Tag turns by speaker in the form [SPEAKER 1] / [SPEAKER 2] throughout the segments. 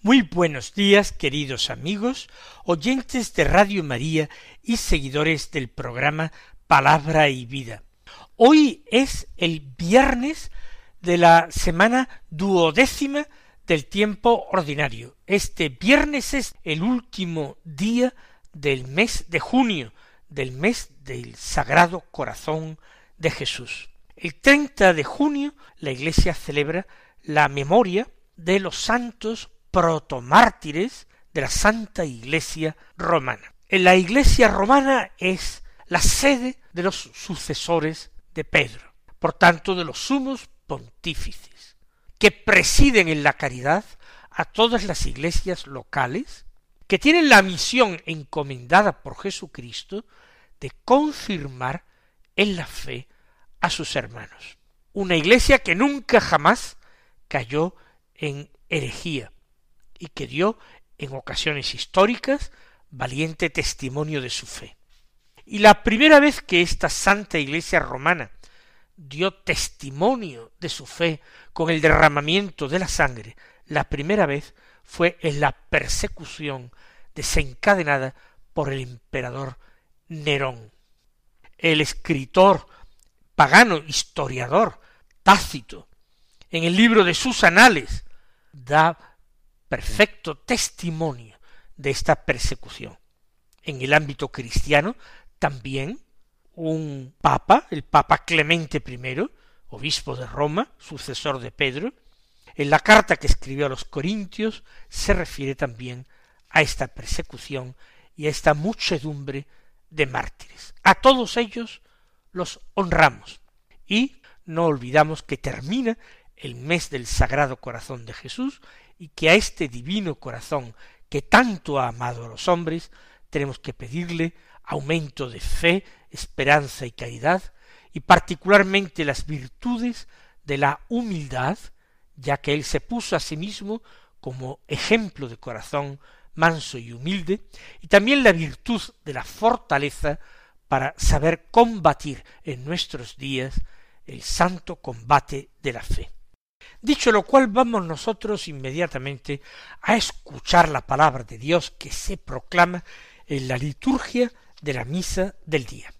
[SPEAKER 1] Muy buenos días, queridos amigos, oyentes de Radio María y seguidores del programa Palabra y Vida. Hoy es el viernes de la semana duodécima del tiempo ordinario. Este viernes es el último día del mes de junio, del mes del Sagrado Corazón de Jesús. El 30 de junio la Iglesia celebra la memoria de los santos protomártires de la Santa Iglesia romana. La Iglesia romana es la sede de los sucesores de Pedro, por tanto de los sumos pontífices, que presiden en la caridad a todas las iglesias locales, que tienen la misión encomendada por Jesucristo de confirmar en la fe a sus hermanos. Una iglesia que nunca jamás cayó en herejía, y que dio en ocasiones históricas valiente testimonio de su fe. Y la primera vez que esta santa iglesia romana dio testimonio de su fe con el derramamiento de la sangre, la primera vez fue en la persecución desencadenada por el emperador Nerón. El escritor pagano, historiador, Tácito, en el libro de sus anales, da perfecto testimonio de esta persecución. En el ámbito cristiano también un papa, el papa Clemente I, obispo de Roma, sucesor de Pedro, en la carta que escribió a los Corintios se refiere también a esta persecución y a esta muchedumbre de mártires. A todos ellos los honramos y no olvidamos que termina el mes del Sagrado Corazón de Jesús y que a este divino corazón que tanto ha amado a los hombres tenemos que pedirle aumento de fe, esperanza y caridad, y particularmente las virtudes de la humildad, ya que él se puso a sí mismo como ejemplo de corazón manso y humilde, y también la virtud de la fortaleza para saber combatir en nuestros días el santo combate de la fe. Dicho lo cual, vamos nosotros inmediatamente a escuchar la palabra de Dios que se proclama en la liturgia de la misa del día.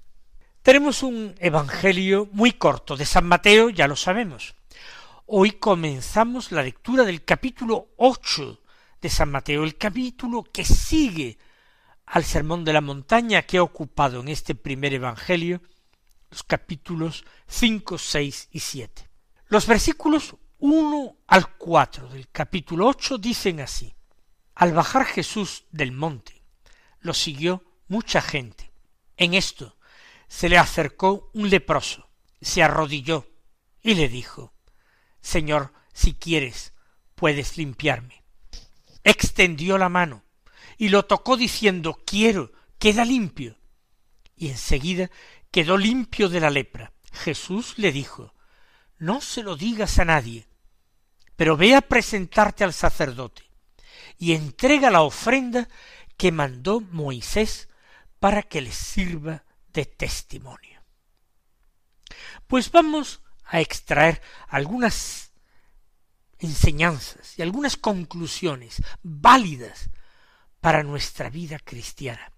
[SPEAKER 1] Tenemos un evangelio muy corto de San Mateo, ya lo sabemos. Hoy comenzamos la lectura del capítulo ocho de San Mateo, el capítulo que sigue al sermón de la montaña que ha ocupado en este primer evangelio los capítulos cinco, seis y siete. Los versículos 1 al 4 del capítulo 8 dicen así. Al bajar Jesús del monte, lo siguió mucha gente. En esto se le acercó un leproso, se arrodilló y le dijo, Señor, si quieres, puedes limpiarme. Extendió la mano y lo tocó diciendo, quiero, queda limpio. Y enseguida quedó limpio de la lepra. Jesús le dijo, no se lo digas a nadie, pero ve a presentarte al sacerdote y entrega la ofrenda que mandó Moisés para que les sirva de testimonio. Pues vamos a extraer algunas enseñanzas y algunas conclusiones válidas para nuestra vida cristiana.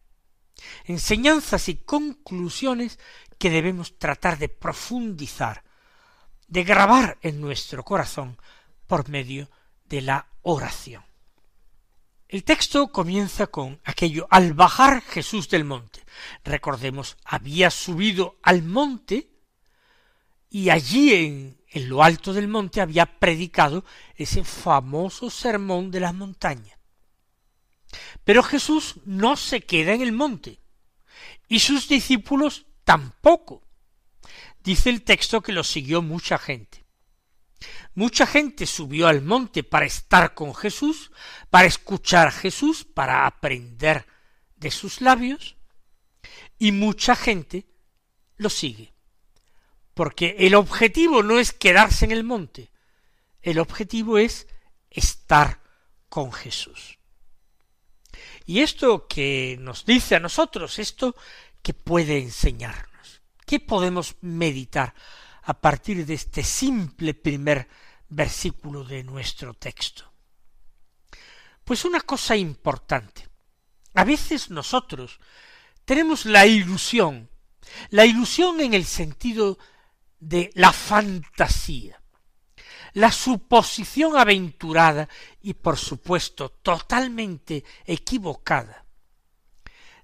[SPEAKER 1] Enseñanzas y conclusiones que debemos tratar de profundizar, de grabar en nuestro corazón por medio de la oración. El texto comienza con aquello, al bajar Jesús del monte. Recordemos, había subido al monte y allí en, en lo alto del monte había predicado ese famoso sermón de la montaña. Pero Jesús no se queda en el monte y sus discípulos tampoco. Dice el texto que lo siguió mucha gente. Mucha gente subió al monte para estar con Jesús, para escuchar a Jesús, para aprender de sus labios y mucha gente lo sigue. Porque el objetivo no es quedarse en el monte, el objetivo es estar con Jesús. Y esto que nos dice a nosotros, esto que puede enseñarnos, ¿qué podemos meditar a partir de este simple primer versículo de nuestro texto? Pues una cosa importante. A veces nosotros tenemos la ilusión, la ilusión en el sentido de la fantasía, la suposición aventurada y por supuesto totalmente equivocada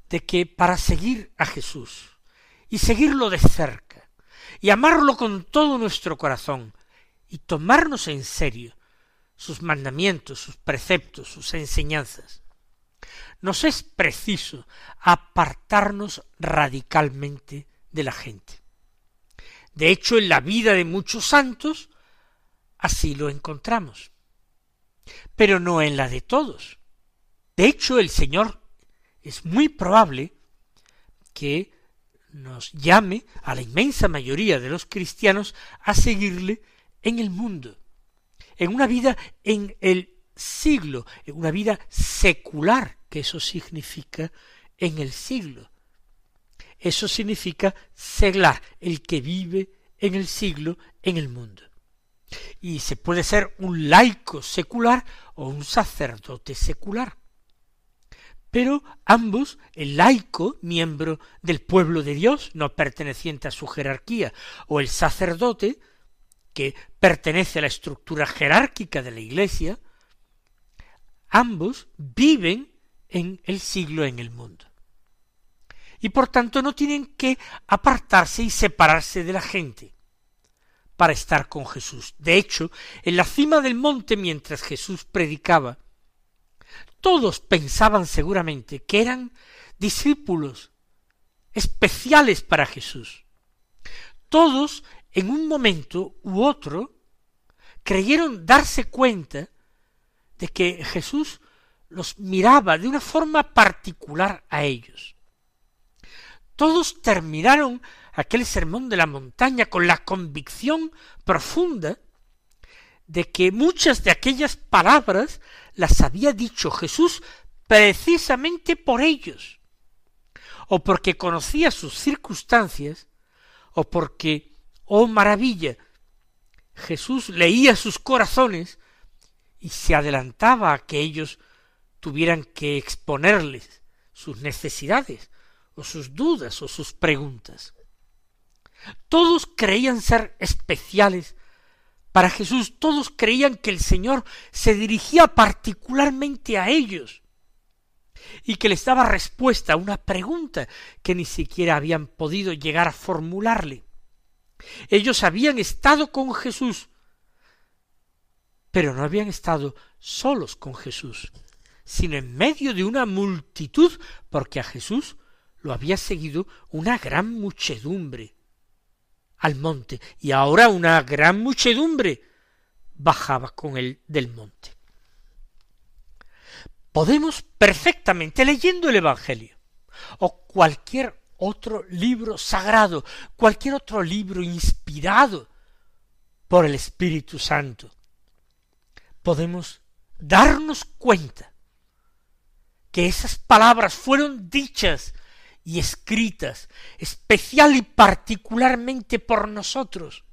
[SPEAKER 1] de que para seguir a Jesús y seguirlo de cerca y amarlo con todo nuestro corazón y tomarnos en serio sus mandamientos, sus preceptos, sus enseñanzas, nos es preciso apartarnos radicalmente de la gente. De hecho, en la vida de muchos santos así lo encontramos, pero no en la de todos. De hecho, el Señor es muy probable que nos llame a la inmensa mayoría de los cristianos a seguirle en el mundo, en una vida en el siglo, en una vida secular, que eso significa en el siglo. Eso significa seglar, el que vive en el siglo en el mundo. Y se puede ser un laico secular o un sacerdote secular. Pero ambos, el laico, miembro del pueblo de Dios, no perteneciente a su jerarquía, o el sacerdote, que pertenece a la estructura jerárquica de la Iglesia, ambos viven en el siglo en el mundo. Y por tanto no tienen que apartarse y separarse de la gente para estar con Jesús. De hecho, en la cima del monte mientras Jesús predicaba, todos pensaban seguramente que eran discípulos especiales para Jesús. Todos, en un momento u otro, creyeron darse cuenta de que Jesús los miraba de una forma particular a ellos. Todos terminaron aquel sermón de la montaña con la convicción profunda de que muchas de aquellas palabras las había dicho Jesús precisamente por ellos, o porque conocía sus circunstancias, o porque, oh maravilla, Jesús leía sus corazones y se adelantaba a que ellos tuvieran que exponerles sus necesidades, o sus dudas, o sus preguntas. Todos creían ser especiales para Jesús, todos creían que el Señor se dirigía particularmente a ellos y que les daba respuesta a una pregunta que ni siquiera habían podido llegar a formularle. Ellos habían estado con Jesús, pero no habían estado solos con Jesús, sino en medio de una multitud, porque a Jesús lo había seguido una gran muchedumbre al monte, y ahora una gran muchedumbre bajaba con él del monte. Podemos perfectamente leyendo el Evangelio o cualquier otro libro sagrado, cualquier otro libro inspirado por el Espíritu Santo, podemos darnos cuenta que esas palabras fueron dichas y escritas especial y particularmente por nosotros.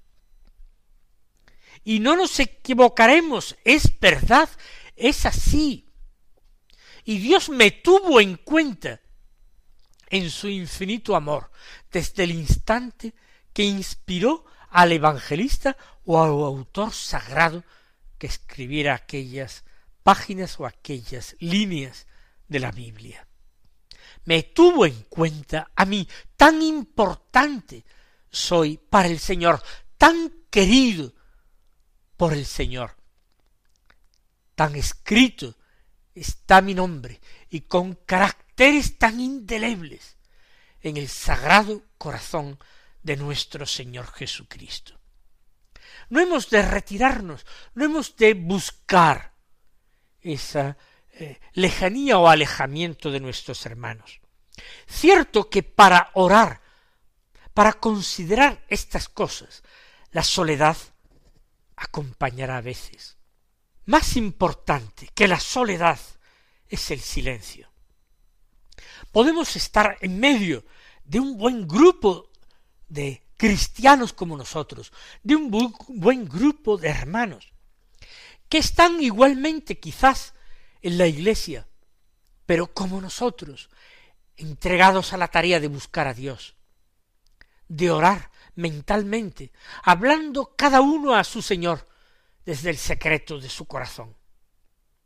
[SPEAKER 1] Y no nos equivocaremos, es verdad, es así. Y Dios me tuvo en cuenta en su infinito amor desde el instante que inspiró al evangelista o al autor sagrado que escribiera aquellas páginas o aquellas líneas de la Biblia me tuvo en cuenta a mí, tan importante soy para el Señor, tan querido por el Señor, tan escrito está mi nombre y con caracteres tan indelebles en el sagrado corazón de nuestro Señor Jesucristo. No hemos de retirarnos, no hemos de buscar esa eh, lejanía o alejamiento de nuestros hermanos. Cierto que para orar, para considerar estas cosas, la soledad acompañará a veces. Más importante que la soledad es el silencio. Podemos estar en medio de un buen grupo de cristianos como nosotros, de un buen grupo de hermanos, que están igualmente quizás en la iglesia, pero como nosotros, entregados a la tarea de buscar a Dios, de orar mentalmente, hablando cada uno a su Señor desde el secreto de su corazón.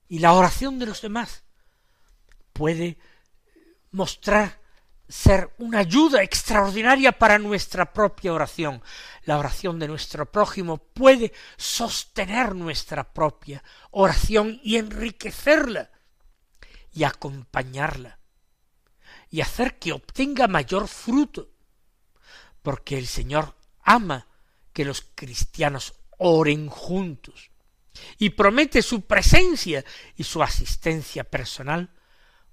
[SPEAKER 1] Y la oración de los demás puede mostrar ser una ayuda extraordinaria para nuestra propia oración. La oración de nuestro prójimo puede sostener nuestra propia oración y enriquecerla y acompañarla y hacer que obtenga mayor fruto, porque el Señor ama que los cristianos oren juntos y promete su presencia y su asistencia personal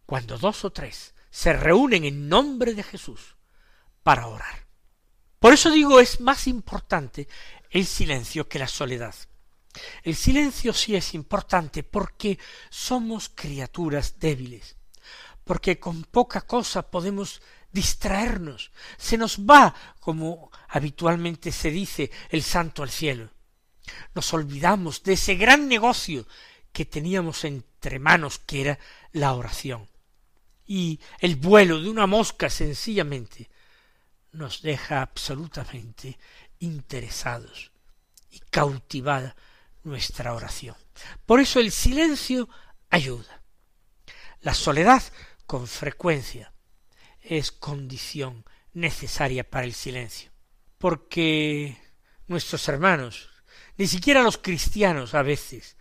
[SPEAKER 1] cuando dos o tres se reúnen en nombre de Jesús para orar. Por eso digo, es más importante el silencio que la soledad. El silencio sí es importante porque somos criaturas débiles, porque con poca cosa podemos distraernos, se nos va, como habitualmente se dice, el santo al cielo. Nos olvidamos de ese gran negocio que teníamos entre manos, que era la oración. Y el vuelo de una mosca sencillamente nos deja absolutamente interesados y cautivada nuestra oración. Por eso el silencio ayuda. La soledad con frecuencia es condición necesaria para el silencio, porque nuestros hermanos, ni siquiera los cristianos a veces,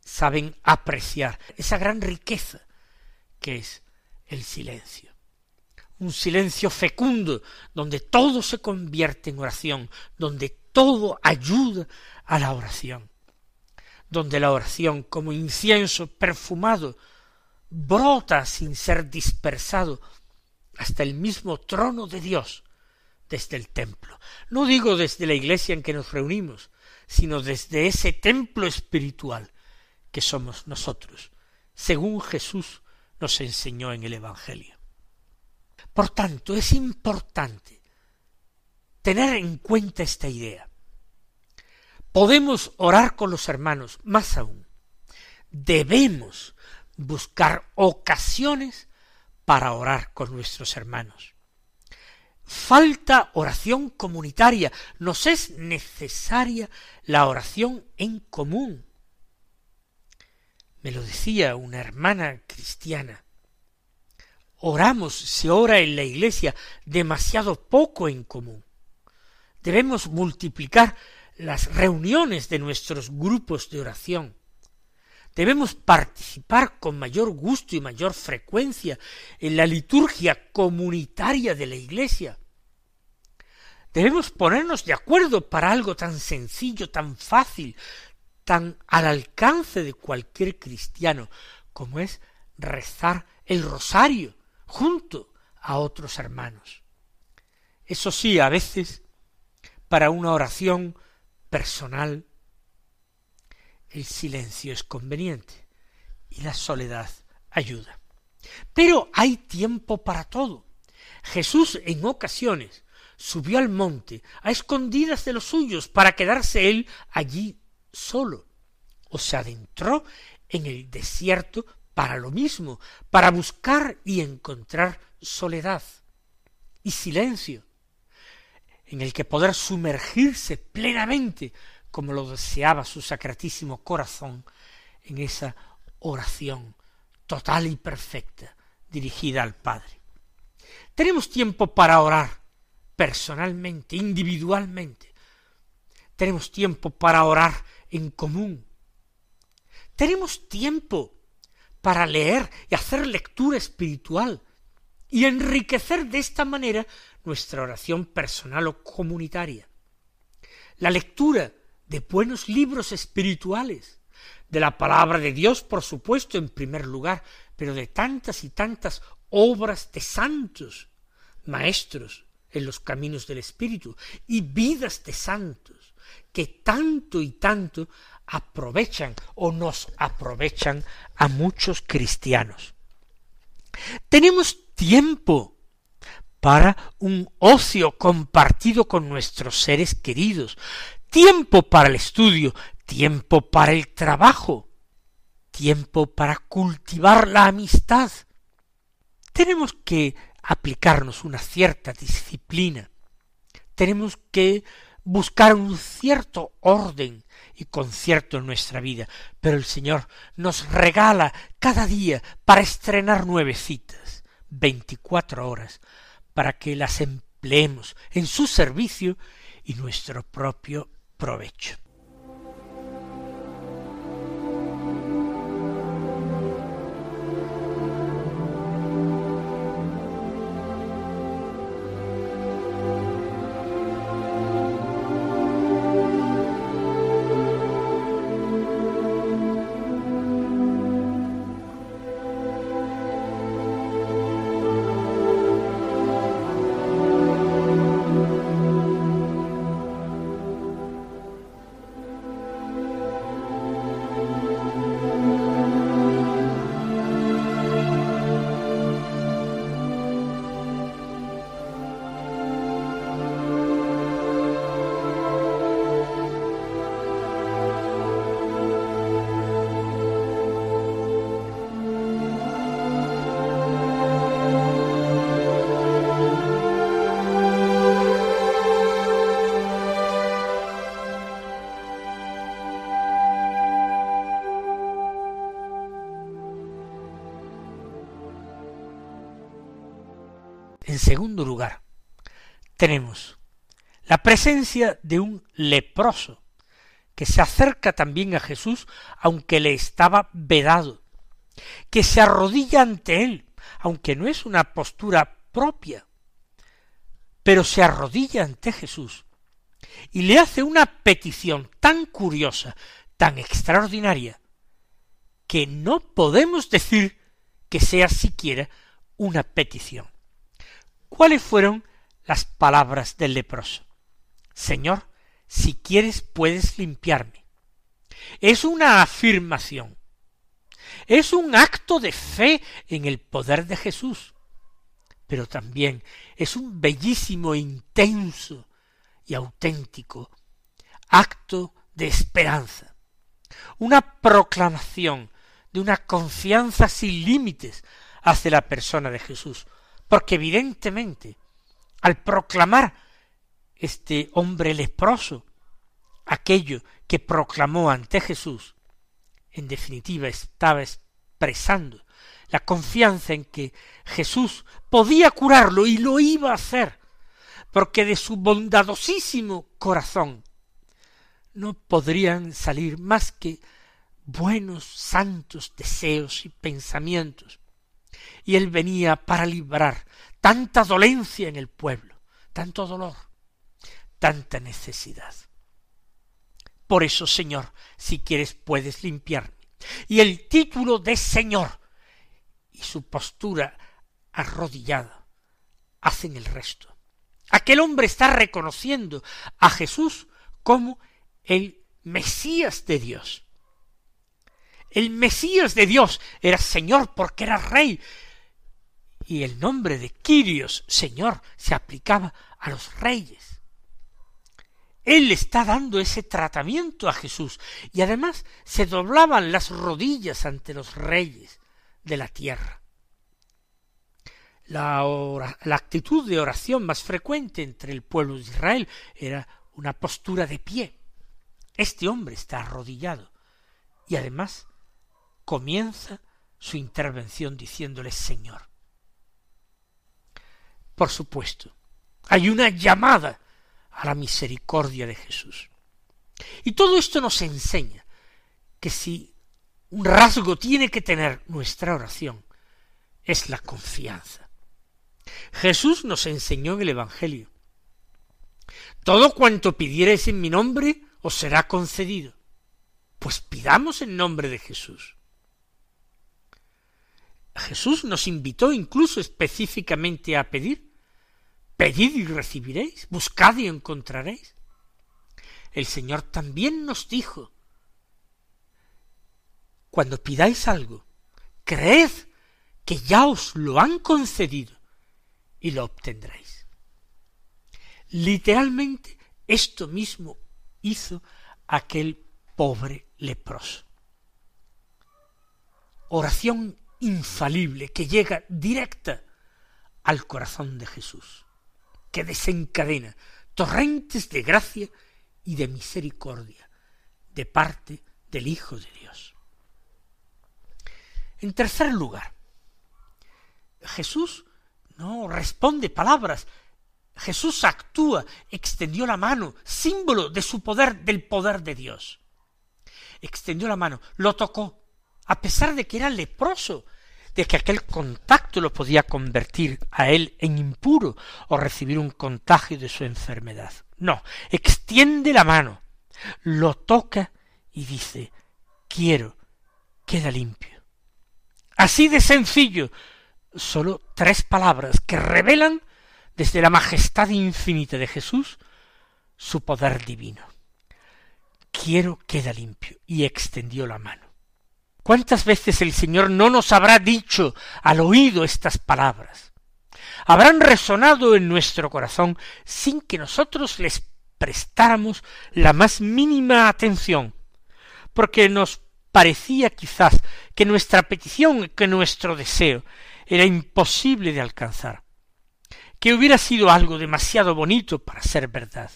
[SPEAKER 1] saben apreciar esa gran riqueza que es el silencio. Un silencio fecundo, donde todo se convierte en oración, donde todo ayuda a la oración, donde la oración como incienso perfumado brota sin ser dispersado hasta el mismo trono de Dios desde el templo. No digo desde la iglesia en que nos reunimos, sino desde ese templo espiritual que somos nosotros, según Jesús nos enseñó en el Evangelio. Por tanto, es importante tener en cuenta esta idea. Podemos orar con los hermanos, más aún, debemos buscar ocasiones para orar con nuestros hermanos. Falta oración comunitaria, nos es necesaria la oración en común. Me lo decía una hermana cristiana. Oramos, se ora en la iglesia demasiado poco en común. Debemos multiplicar las reuniones de nuestros grupos de oración. Debemos participar con mayor gusto y mayor frecuencia en la liturgia comunitaria de la Iglesia. Debemos ponernos de acuerdo para algo tan sencillo, tan fácil, tan al alcance de cualquier cristiano, como es rezar el rosario junto a otros hermanos. Eso sí, a veces, para una oración personal, el silencio es conveniente y la soledad ayuda. Pero hay tiempo para todo. Jesús en ocasiones subió al monte a escondidas de los suyos para quedarse él allí solo, o se adentró en el desierto para lo mismo, para buscar y encontrar soledad y silencio, en el que poder sumergirse plenamente como lo deseaba su sacratísimo corazón en esa oración total y perfecta dirigida al Padre. Tenemos tiempo para orar personalmente, individualmente. Tenemos tiempo para orar en común. Tenemos tiempo para leer y hacer lectura espiritual y enriquecer de esta manera nuestra oración personal o comunitaria. La lectura de buenos libros espirituales, de la palabra de Dios, por supuesto, en primer lugar, pero de tantas y tantas obras de santos, maestros en los caminos del Espíritu, y vidas de santos, que tanto y tanto aprovechan o nos aprovechan a muchos cristianos. Tenemos tiempo para un ocio compartido con nuestros seres queridos, tiempo para el estudio, tiempo para el trabajo, tiempo para cultivar la amistad. Tenemos que aplicarnos una cierta disciplina, tenemos que buscar un cierto orden y concierto en nuestra vida, pero el Señor nos regala cada día para estrenar nueve citas, veinticuatro horas, para que las empleemos en su servicio y nuestro propio provecho. En segundo lugar, tenemos la presencia de un leproso que se acerca también a Jesús aunque le estaba vedado, que se arrodilla ante él, aunque no es una postura propia, pero se arrodilla ante Jesús y le hace una petición tan curiosa, tan extraordinaria, que no podemos decir que sea siquiera una petición. ¿Cuáles fueron las palabras del leproso? Señor, si quieres puedes limpiarme. Es una afirmación. Es un acto de fe en el poder de Jesús. Pero también es un bellísimo, intenso y auténtico acto de esperanza. Una proclamación de una confianza sin límites hacia la persona de Jesús, porque evidentemente al proclamar este hombre leproso aquello que proclamó ante Jesús, en definitiva estaba expresando la confianza en que Jesús podía curarlo y lo iba a hacer, porque de su bondadosísimo corazón no podrían salir más que buenos, santos deseos y pensamientos, y él venía para librar tanta dolencia en el pueblo, tanto dolor, tanta necesidad. Por eso, Señor, si quieres puedes limpiarme. Y el título de Señor y su postura arrodillada hacen el resto. Aquel hombre está reconociendo a Jesús como el Mesías de Dios. El Mesías de Dios era Señor porque era Rey, y el nombre de Quirios, Señor, se aplicaba a los reyes. Él está dando ese tratamiento a Jesús y además se doblaban las rodillas ante los reyes de la tierra. La, la actitud de oración más frecuente entre el pueblo de Israel era una postura de pie. Este hombre está arrodillado y además comienza su intervención diciéndole Señor. Por supuesto, hay una llamada a la misericordia de Jesús. Y todo esto nos enseña que si un rasgo tiene que tener nuestra oración, es la confianza. Jesús nos enseñó en el Evangelio. Todo cuanto pidiereis en mi nombre os será concedido. Pues pidamos en nombre de Jesús. Jesús nos invitó incluso específicamente a pedir. Pedid y recibiréis, buscad y encontraréis. El Señor también nos dijo, cuando pidáis algo, creed que ya os lo han concedido y lo obtendréis. Literalmente esto mismo hizo aquel pobre leproso. Oración infalible que llega directa al corazón de Jesús, que desencadena torrentes de gracia y de misericordia de parte del Hijo de Dios. En tercer lugar, Jesús no responde palabras, Jesús actúa, extendió la mano, símbolo de su poder, del poder de Dios. Extendió la mano, lo tocó, a pesar de que era leproso, de que aquel contacto lo podía convertir a él en impuro o recibir un contagio de su enfermedad. No, extiende la mano, lo toca y dice, quiero, queda limpio. Así de sencillo, sólo tres palabras que revelan desde la majestad infinita de Jesús su poder divino. Quiero queda limpio y extendió la mano. ¿Cuántas veces el Señor no nos habrá dicho al oído estas palabras? Habrán resonado en nuestro corazón sin que nosotros les prestáramos la más mínima atención, porque nos parecía quizás que nuestra petición, que nuestro deseo era imposible de alcanzar, que hubiera sido algo demasiado bonito para ser verdad.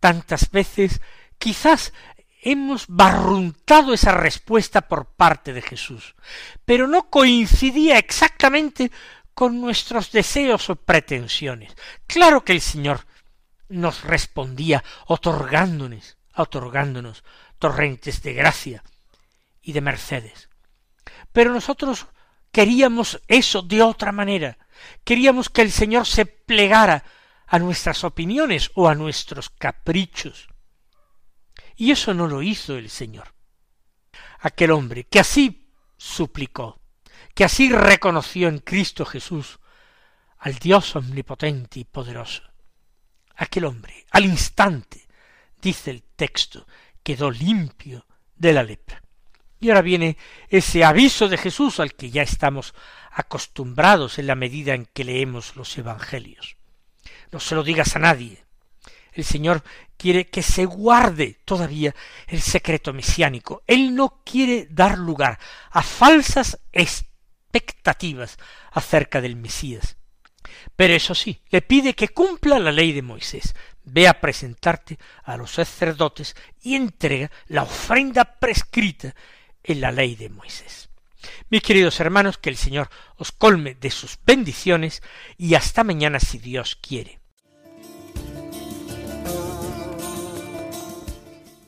[SPEAKER 1] Tantas veces quizás hemos barruntado esa respuesta por parte de Jesús, pero no coincidía exactamente con nuestros deseos o pretensiones. Claro que el Señor nos respondía otorgándonos, otorgándonos torrentes de gracia y de mercedes. Pero nosotros queríamos eso de otra manera. Queríamos que el Señor se plegara a nuestras opiniones o a nuestros caprichos. Y eso no lo hizo el Señor. Aquel hombre que así suplicó, que así reconoció en Cristo Jesús al Dios omnipotente y poderoso. Aquel hombre, al instante, dice el texto, quedó limpio de la lepra. Y ahora viene ese aviso de Jesús al que ya estamos acostumbrados en la medida en que leemos los Evangelios. No se lo digas a nadie, el Señor quiere que se guarde todavía el secreto mesiánico. Él no quiere dar lugar a falsas expectativas acerca del Mesías. Pero eso sí, le pide que cumpla la ley de Moisés. Ve a presentarte a los sacerdotes y entrega la ofrenda prescrita en la ley de Moisés. Mis queridos hermanos, que el Señor os colme de sus bendiciones y hasta mañana si Dios quiere.